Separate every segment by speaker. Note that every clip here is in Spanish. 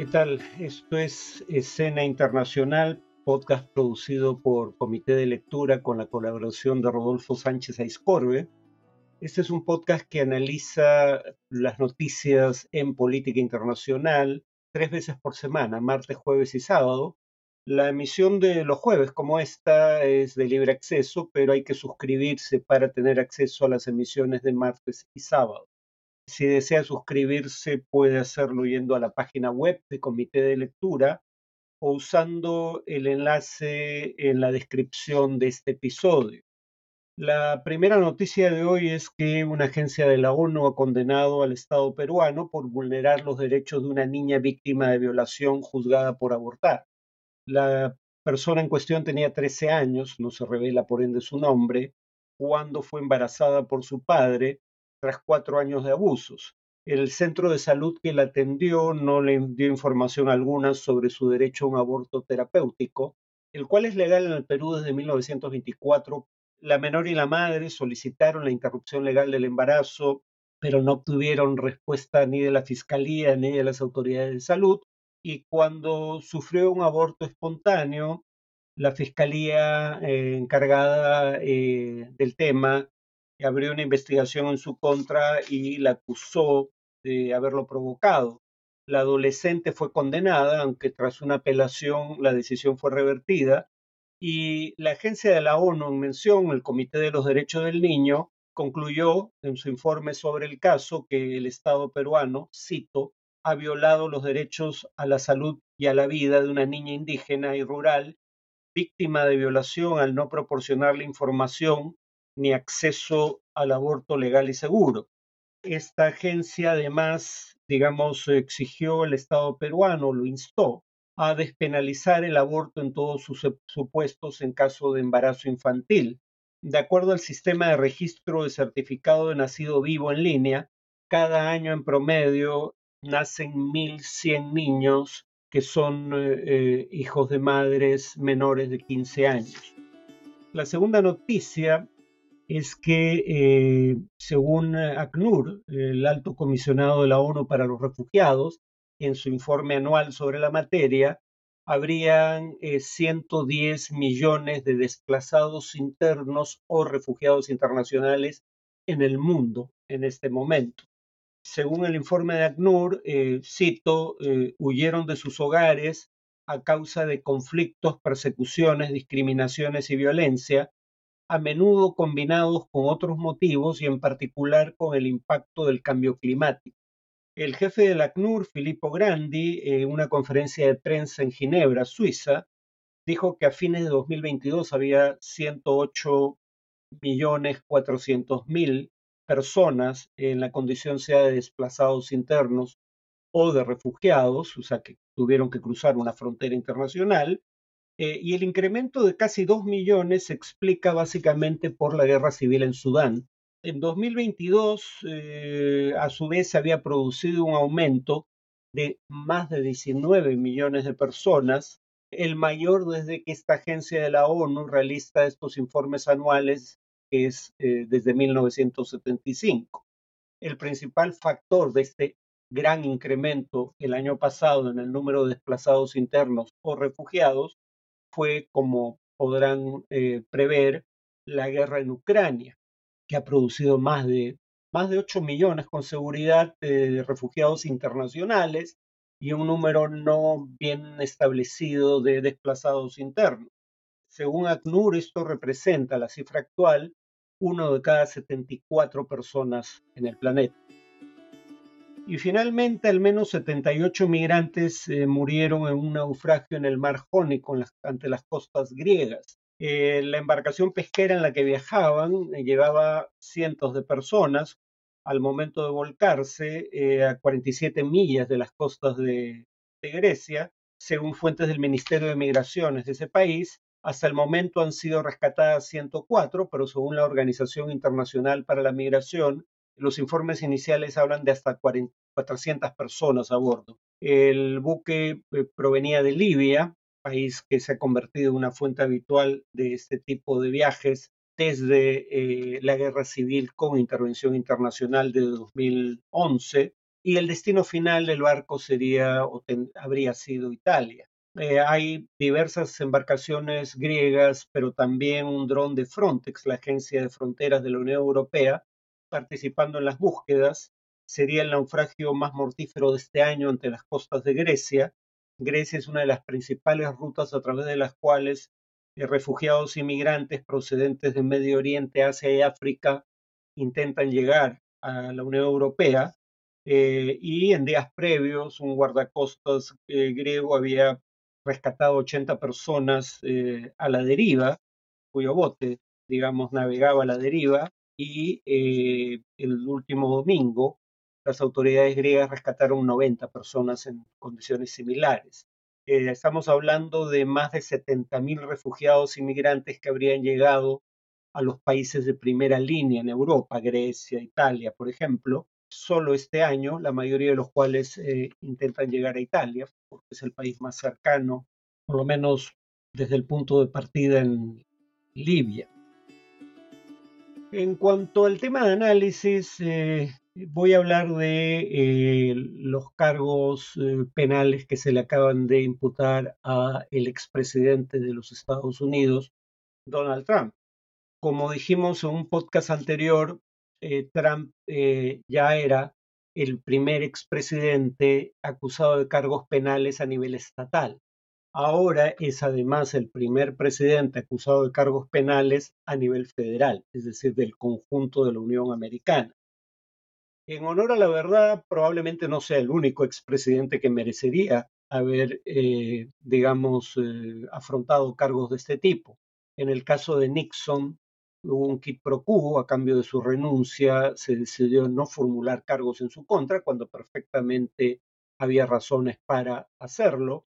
Speaker 1: ¿Qué tal? Esto es Escena Internacional, podcast producido por Comité de Lectura con la colaboración de Rodolfo Sánchez Aiscorbe. Este es un podcast que analiza las noticias en política internacional tres veces por semana, martes, jueves y sábado. La emisión de los jueves como esta es de libre acceso, pero hay que suscribirse para tener acceso a las emisiones de martes y sábado. Si desea suscribirse, puede hacerlo yendo a la página web de Comité de Lectura o usando el enlace en la descripción de este episodio. La primera noticia de hoy es que una agencia de la ONU ha condenado al Estado peruano por vulnerar los derechos de una niña víctima de violación juzgada por abortar. La persona en cuestión tenía 13 años, no se revela por ende su nombre, cuando fue embarazada por su padre tras cuatro años de abusos. El centro de salud que la atendió no le dio información alguna sobre su derecho a un aborto terapéutico, el cual es legal en el Perú desde 1924. La menor y la madre solicitaron la interrupción legal del embarazo, pero no obtuvieron respuesta ni de la Fiscalía ni de las autoridades de salud. Y cuando sufrió un aborto espontáneo, la Fiscalía eh, encargada eh, del tema abrió una investigación en su contra y la acusó de haberlo provocado. La adolescente fue condenada, aunque tras una apelación la decisión fue revertida, y la agencia de la ONU en mención, el Comité de los Derechos del Niño, concluyó en su informe sobre el caso que el Estado peruano, cito, ha violado los derechos a la salud y a la vida de una niña indígena y rural víctima de violación al no proporcionarle información ni acceso al aborto legal y seguro. Esta agencia además, digamos, exigió al Estado peruano, lo instó a despenalizar el aborto en todos sus supuestos en caso de embarazo infantil. De acuerdo al sistema de registro de certificado de nacido vivo en línea, cada año en promedio nacen 1.100 niños que son eh, hijos de madres menores de 15 años. La segunda noticia es que, eh, según ACNUR, el alto comisionado de la ONU para los refugiados, en su informe anual sobre la materia, habrían 110 eh, millones de desplazados internos o refugiados internacionales en el mundo en este momento. Según el informe de ACNUR, eh, cito, huyeron de sus hogares a causa de conflictos, persecuciones, discriminaciones y violencia, a menudo combinados con otros motivos y en particular con el impacto del cambio climático. El jefe del ACNUR, Filippo Grandi, en una conferencia de prensa en Ginebra, Suiza, dijo que a fines de 2022 había 108 millones 400 mil personas en la condición sea de desplazados internos o de refugiados, o sea, que tuvieron que cruzar una frontera internacional, eh, y el incremento de casi 2 millones se explica básicamente por la guerra civil en Sudán. En 2022, eh, a su vez, se había producido un aumento de más de 19 millones de personas, el mayor desde que esta agencia de la ONU realiza estos informes anuales, que es eh, desde 1975. El principal factor de este gran incremento el año pasado en el número de desplazados internos o refugiados fue, como podrán eh, prever, la guerra en Ucrania, que ha producido más de, más de 8 millones con seguridad de refugiados internacionales y un número no bien establecido de desplazados internos. Según ACNUR, esto representa la cifra actual, uno de cada 74 personas en el planeta. Y finalmente, al menos 78 migrantes eh, murieron en un naufragio en el mar Jónico ante las costas griegas. Eh, la embarcación pesquera en la que viajaban eh, llevaba cientos de personas al momento de volcarse a 47 millas de las costas de, de Grecia. Según fuentes del Ministerio de Migraciones de ese país, hasta el momento han sido rescatadas 104, pero según la Organización Internacional para la Migración, los informes iniciales hablan de hasta 400 personas a bordo. El buque eh, provenía de Libia, país que se ha convertido en una fuente habitual de este tipo de viajes desde eh, la guerra civil con intervención internacional de 2011. y el destino final del barco sería o habría sido Italia. Eh, hay diversas embarcaciones griegas, pero también un dron de Frontex, la agencia de fronteras de la Unión Europea, participando en las búsquedas. Sería el naufragio más mortífero de este año ante las costas de Grecia. Grecia es una de las principales rutas a través de las cuales eh, refugiados inmigrantes procedentes de Medio Oriente, Asia y África intentan llegar a la Unión Europea. Eh, y en días previos, un guardacostas eh, griego había rescatado 80 personas a la deriva, cuyo bote, digamos, navegaba a la deriva. Y el último domingo, las autoridades griegas rescataron 90 personas en condiciones similares. Eh, estamos hablando de más de 70.000 refugiados inmigrantes que habrían llegado a los países de primera línea en Europa, Grecia, Italia, por ejemplo, solo este año, la mayoría de los cuales eh, intentan llegar a Italia, porque es el país más cercano, por lo menos desde el punto de partida en Libia. En cuanto al tema de análisis, eh, voy a hablar de eh, los cargos eh, penales que se le acaban de imputar a el expresidente de los Estados Unidos, Donald Trump. Como dijimos en un podcast anterior, Trump ya era el primer expresidente acusado de cargos penales a nivel estatal. Ahora es además el primer presidente acusado de cargos penales a nivel federal, es decir, del conjunto de la Unión Americana en honor a la verdad, probablemente no sea el único expresidente que merecería haber, eh, digamos, eh, afrontado cargos de este tipo. En el caso de Nixon, hubo un quid pro a cambio de su renuncia, se decidió no formular cargos en su contra, cuando perfectamente había razones para hacerlo.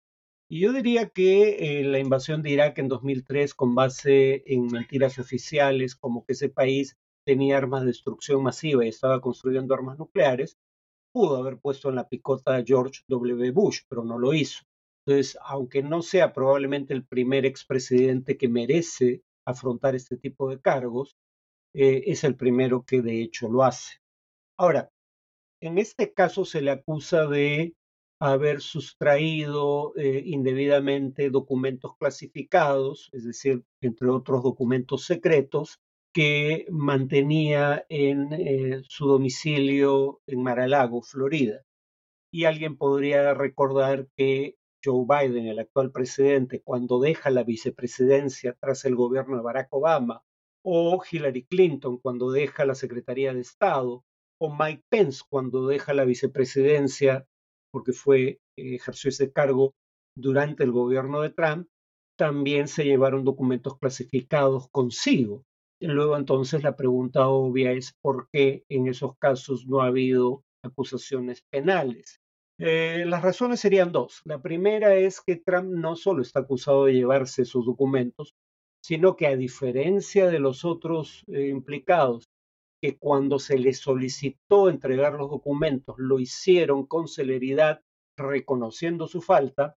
Speaker 1: Y yo diría que eh, la invasión de Irak en 2003, con base en mentiras oficiales, como que ese país tenía armas de destrucción masiva y estaba construyendo armas nucleares, pudo haber puesto en la picota a George W. Bush, pero no lo hizo. Entonces, aunque no sea probablemente el primer expresidente que merece afrontar este tipo de cargos, eh, es el primero que de hecho lo hace. Ahora, en este caso se le acusa de haber sustraído eh, indebidamente documentos clasificados, es decir, entre otros documentos secretos, que mantenía en eh, su domicilio en Mar-a-Lago, Florida. Y alguien podría recordar que Joe Biden, el actual presidente, cuando deja la vicepresidencia tras el gobierno de Barack Obama, o Hillary Clinton cuando deja la Secretaría de Estado, o Mike Pence cuando deja la vicepresidencia porque fue ejerció ese cargo durante el gobierno de Trump, también se llevaron documentos clasificados consigo. Luego entonces la pregunta obvia es por qué en esos casos no ha habido acusaciones penales. Eh, las razones serían dos. La primera es que Trump no solo está acusado de llevarse sus documentos, sino que a diferencia de los otros eh, implicados, que cuando se les solicitó entregar los documentos lo hicieron con celeridad, reconociendo su falta,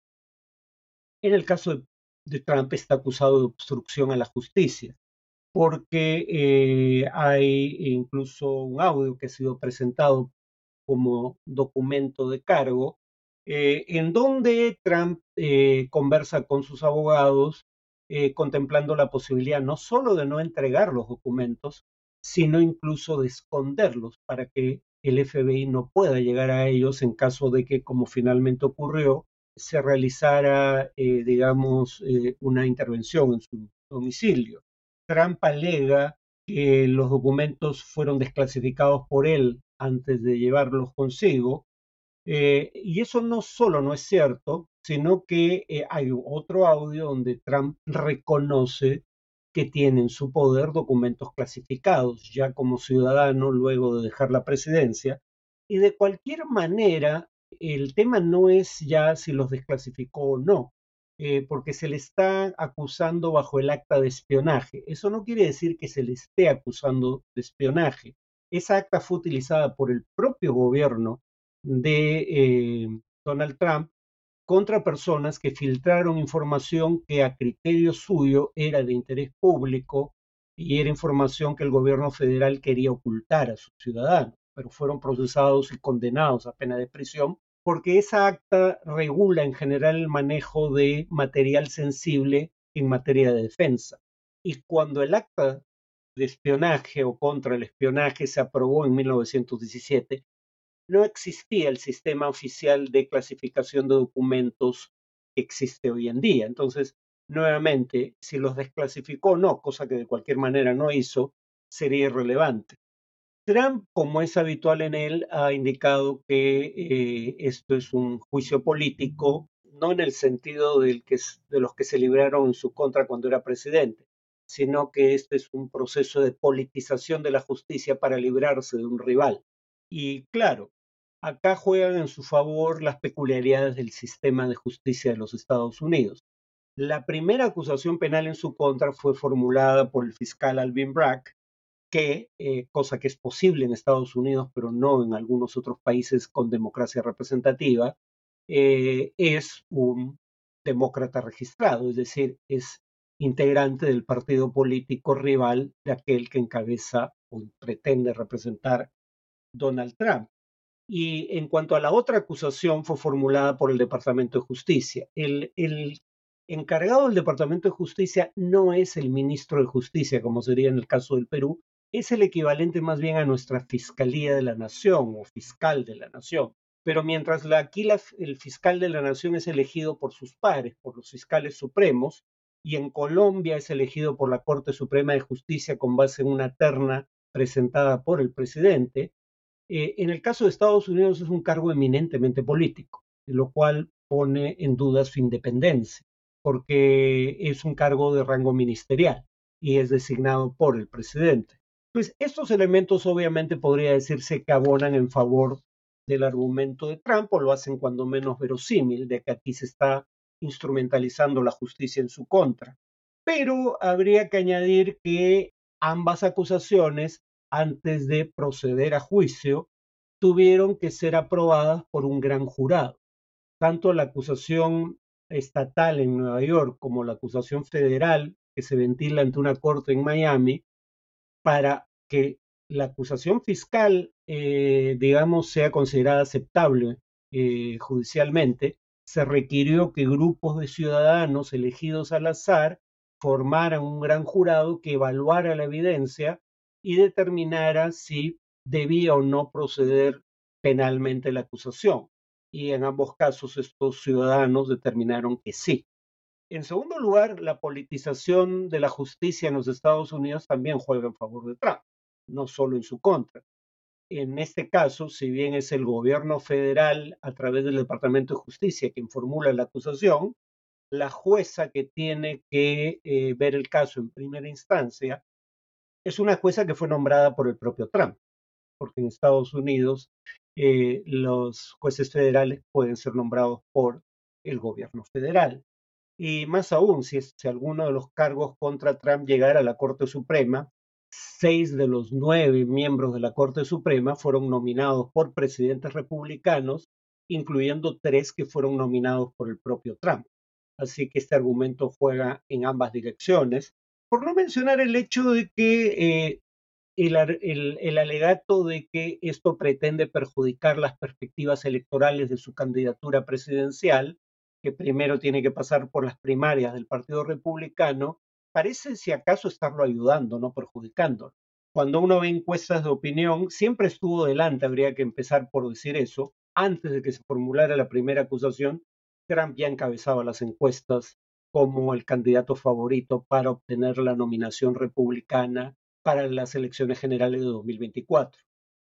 Speaker 1: en el caso de Trump está acusado de obstrucción a la justicia porque eh, hay incluso un audio que ha sido presentado como documento de cargo, eh, en donde Trump eh, conversa con sus abogados contemplando la posibilidad no solo de no entregar los documentos, sino incluso de esconderlos para que el FBI no pueda llegar a ellos en caso de que, como finalmente ocurrió, se realizara, digamos, una intervención en su domicilio. Trump alega que los documentos fueron desclasificados por él antes de llevarlos consigo. Eh, y eso no solo no es cierto, sino que eh, hay otro audio donde Trump reconoce que tiene en su poder documentos clasificados ya como ciudadano luego de dejar la presidencia. Y de cualquier manera, el tema no es ya si los desclasificó o no, eh, porque se le está acusando bajo el acta de espionaje. Eso no quiere decir que se le esté acusando de espionaje. Esa acta fue utilizada por el propio gobierno de eh, Donald Trump contra personas que filtraron información que a criterio suyo era de interés público y era información que el gobierno federal quería ocultar a sus ciudadanos. pero fueron procesados y condenados a pena de prisión, porque esa acta regula en general el manejo de material sensible en materia de defensa. Y cuando el acta de espionaje o contra el espionaje se aprobó en 1917, no existía el sistema oficial de clasificación de documentos que existe hoy en día. Entonces, nuevamente, si los desclasificó o no, cosa que de cualquier manera no hizo, sería irrelevante. Trump, como es habitual en él, ha indicado que eh, esto es un juicio político, no en el sentido de los que se libraron en su contra cuando era presidente, sino que este es un proceso de politización de la justicia para librarse de un rival. Y claro, acá juegan en su favor las peculiaridades del sistema de justicia de los Estados Unidos. La primera acusación penal en su contra fue formulada por el fiscal Alvin Bragg, que, eh, cosa que es posible en Estados Unidos, pero no en algunos otros países con democracia representativa, eh, es un demócrata registrado, es decir, es integrante del partido político rival de aquel que encabeza o pretende representar Donald Trump. Y en cuanto a la otra acusación, fue formulada por el Departamento de Justicia. El, encargado del Departamento de Justicia no es el ministro de Justicia, como sería en el caso del Perú, es el equivalente más bien a nuestra Fiscalía de la Nación o fiscal de la Nación. Pero mientras la, aquí el fiscal de la Nación es elegido por sus pares, por los fiscales supremos, y en Colombia es elegido por la Corte Suprema de Justicia con base en una terna presentada por el presidente, eh, en el caso de Estados Unidos es un cargo eminentemente político, lo cual pone en duda su independencia, porque es un cargo de rango ministerial y es designado por el presidente. Pues estos elementos obviamente podría decirse que abonan en favor del argumento de Trump o lo hacen cuando menos verosímil de que aquí se está instrumentalizando la justicia en su contra. Pero habría que añadir que ambas acusaciones, antes de proceder a juicio, tuvieron que ser aprobadas por un gran jurado. Tanto la acusación estatal en Nueva York como la acusación federal que se ventila ante una corte en Miami, para que la acusación fiscal, eh, digamos, sea considerada aceptable eh, judicialmente, se requirió que grupos de ciudadanos elegidos al azar formaran un gran jurado que evaluara la evidencia y determinara si debía o no proceder penalmente la acusación. Y en ambos casos estos ciudadanos determinaron que sí. En segundo lugar, la politización de la justicia en los Estados Unidos también juega en favor de Trump, no solo en su contra en este caso, si bien es el gobierno federal a través del Departamento de Justicia quien formula la acusación, la jueza que tiene que eh, ver el caso en primera instancia es una jueza que fue nombrada por el propio Trump, porque en Estados Unidos eh, los jueces federales pueden ser nombrados por el gobierno federal. Y más aún, si, si alguno de los cargos contra Trump llegara a la Corte Suprema, seis de los nueve miembros de la Corte Suprema fueron nominados por presidentes republicanos, incluyendo tres que fueron nominados por el propio Trump. Así que este argumento juega en ambas direcciones. Por no mencionar el hecho de que eh, el, alegato de que esto pretende perjudicar las perspectivas electorales de su candidatura presidencial, que primero tiene que pasar por las primarias del Partido Republicano, parece si acaso estarlo ayudando, no perjudicando. Cuando uno ve encuestas de opinión, siempre estuvo delante, habría que empezar por decir eso. Antes de que se formulara la primera acusación, Trump ya encabezaba las encuestas como el candidato favorito para obtener la nominación republicana para las elecciones generales de 2024.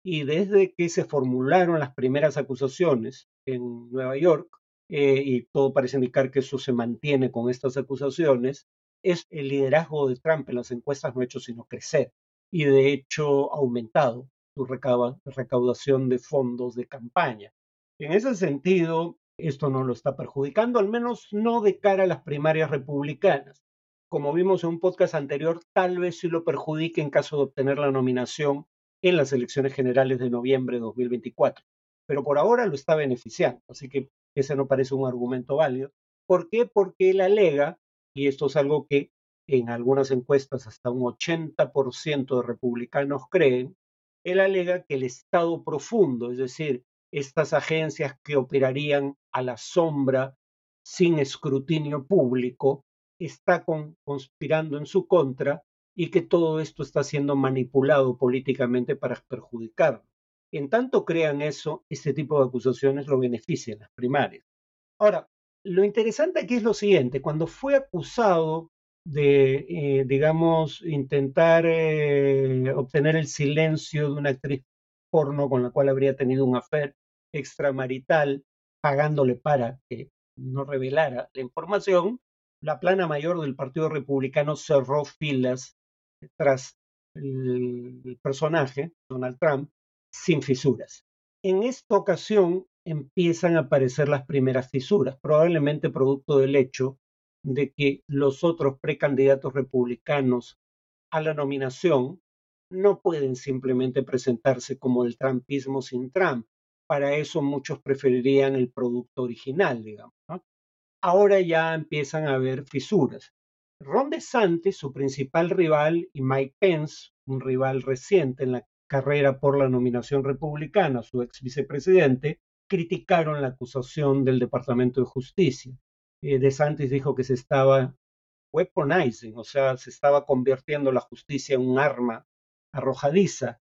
Speaker 1: Y desde que se formularon las primeras acusaciones en Nueva York, eh, y todo parece indicar que eso se mantiene con estas acusaciones, es el liderazgo de Trump en las encuestas no ha hecho sino crecer y de hecho ha aumentado su recaudación de fondos de campaña. En ese sentido, esto no lo está perjudicando, al menos no de cara a las primarias republicanas. Como vimos en un podcast anterior, tal vez sí lo perjudique en caso de obtener la nominación en las elecciones generales de noviembre de 2024. Pero por ahora lo está beneficiando, así que ese no parece un argumento válido. ¿Por qué? Porque él alega y esto es algo que en algunas encuestas hasta un 80% de republicanos creen, Él alega que el Estado profundo, es decir, estas agencias que operarían a la sombra sin escrutinio público, está conspirando en su contra y que todo esto está siendo manipulado políticamente para perjudicarlo. En tanto crean eso, este tipo de acusaciones lo benefician las primarias. Ahora, lo interesante aquí es lo siguiente, cuando fue acusado de, eh, digamos, intentar eh, obtener el silencio de una actriz porno con la cual habría tenido un affair extramarital, pagándole para que no revelara la información, la plana mayor del Partido Republicano cerró filas tras el personaje, Donald Trump, sin fisuras. En esta ocasión empiezan a aparecer las primeras fisuras, probablemente producto del hecho de que los otros precandidatos republicanos a la nominación no pueden simplemente presentarse como el trumpismo sin Trump. Para eso muchos preferirían el producto original, digamos. Ahora ya empiezan a haber fisuras. Ron DeSantis, su principal rival, y Mike Pence, un rival reciente en la carrera por la nominación republicana, su ex vicepresidente, criticaron la acusación del Departamento de Justicia. Eh, DeSantis dijo que se estaba weaponizing, o sea, se estaba convirtiendo la justicia en un arma arrojadiza.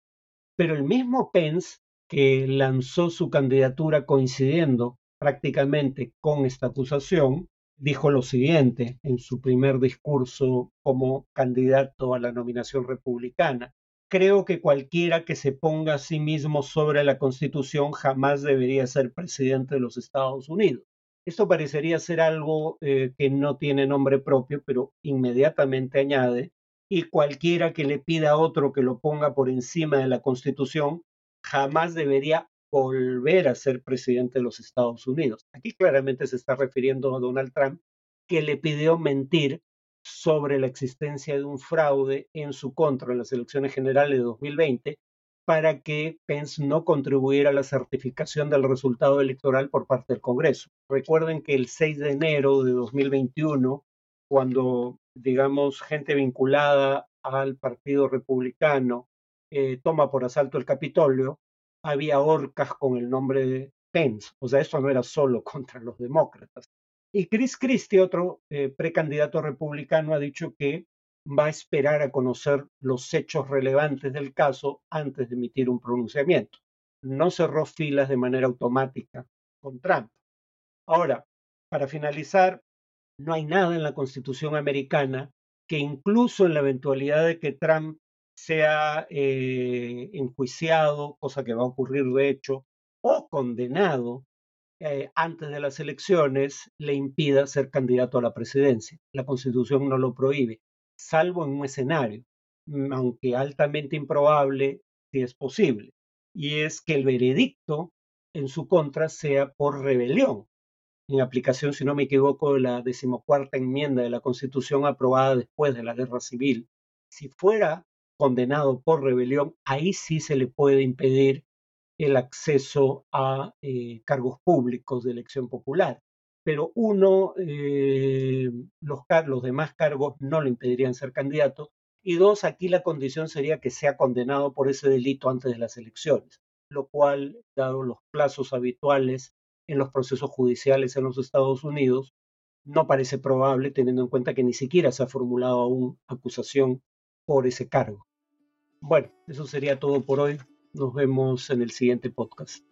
Speaker 1: Pero el mismo Pence, que lanzó su candidatura coincidiendo prácticamente con esta acusación, dijo lo siguiente en su primer discurso como candidato a la nominación republicana. Creo que cualquiera que se ponga a sí mismo sobre la Constitución jamás debería ser presidente de los Estados Unidos. Esto parecería ser algo eh, que no tiene nombre propio, pero inmediatamente añade, y cualquiera que le pida a otro que lo ponga por encima de la Constitución jamás debería volver a ser presidente de los Estados Unidos. Aquí claramente se está refiriendo a Donald Trump, que le pidió mentir sobre la existencia de un fraude en su contra en las elecciones generales de 2020 para que Pence no contribuyera a la certificación del resultado electoral por parte del Congreso. Recuerden que el 6 de enero de 2021, cuando, digamos, gente vinculada al Partido Republicano eh, toma por asalto el Capitolio, había orcas con el nombre de Pence. O sea, eso no era solo contra los demócratas. Y Chris Christie, otro eh, precandidato republicano, ha dicho que va a esperar a conocer los hechos relevantes del caso antes de emitir un pronunciamiento. No cerró filas de manera automática con Trump. Ahora, para finalizar, no hay nada en la Constitución americana que incluso en la eventualidad de que Trump sea eh, enjuiciado, cosa que va a ocurrir de hecho, o condenado eh, antes de las elecciones, le impida ser candidato a la presidencia. La Constitución no lo prohíbe, salvo en un escenario, mm, aunque altamente improbable, si es posible, y es que el veredicto en su contra sea por rebelión, en aplicación, si no me equivoco, de la decimocuarta enmienda de la Constitución aprobada después de la Guerra Civil. Si fuera condenado por rebelión, ahí sí se le puede impedir el acceso a eh, cargos públicos de elección popular. Pero uno, eh, los, los demás cargos no le impedirían ser candidato. Y dos, aquí la condición sería que sea condenado por ese delito antes de las elecciones, lo cual, dado los plazos habituales en los procesos judiciales en los Estados Unidos, no parece probable, teniendo en cuenta que ni siquiera se ha formulado aún acusación por ese cargo. Bueno, eso sería todo por hoy. Nos vemos en el siguiente podcast.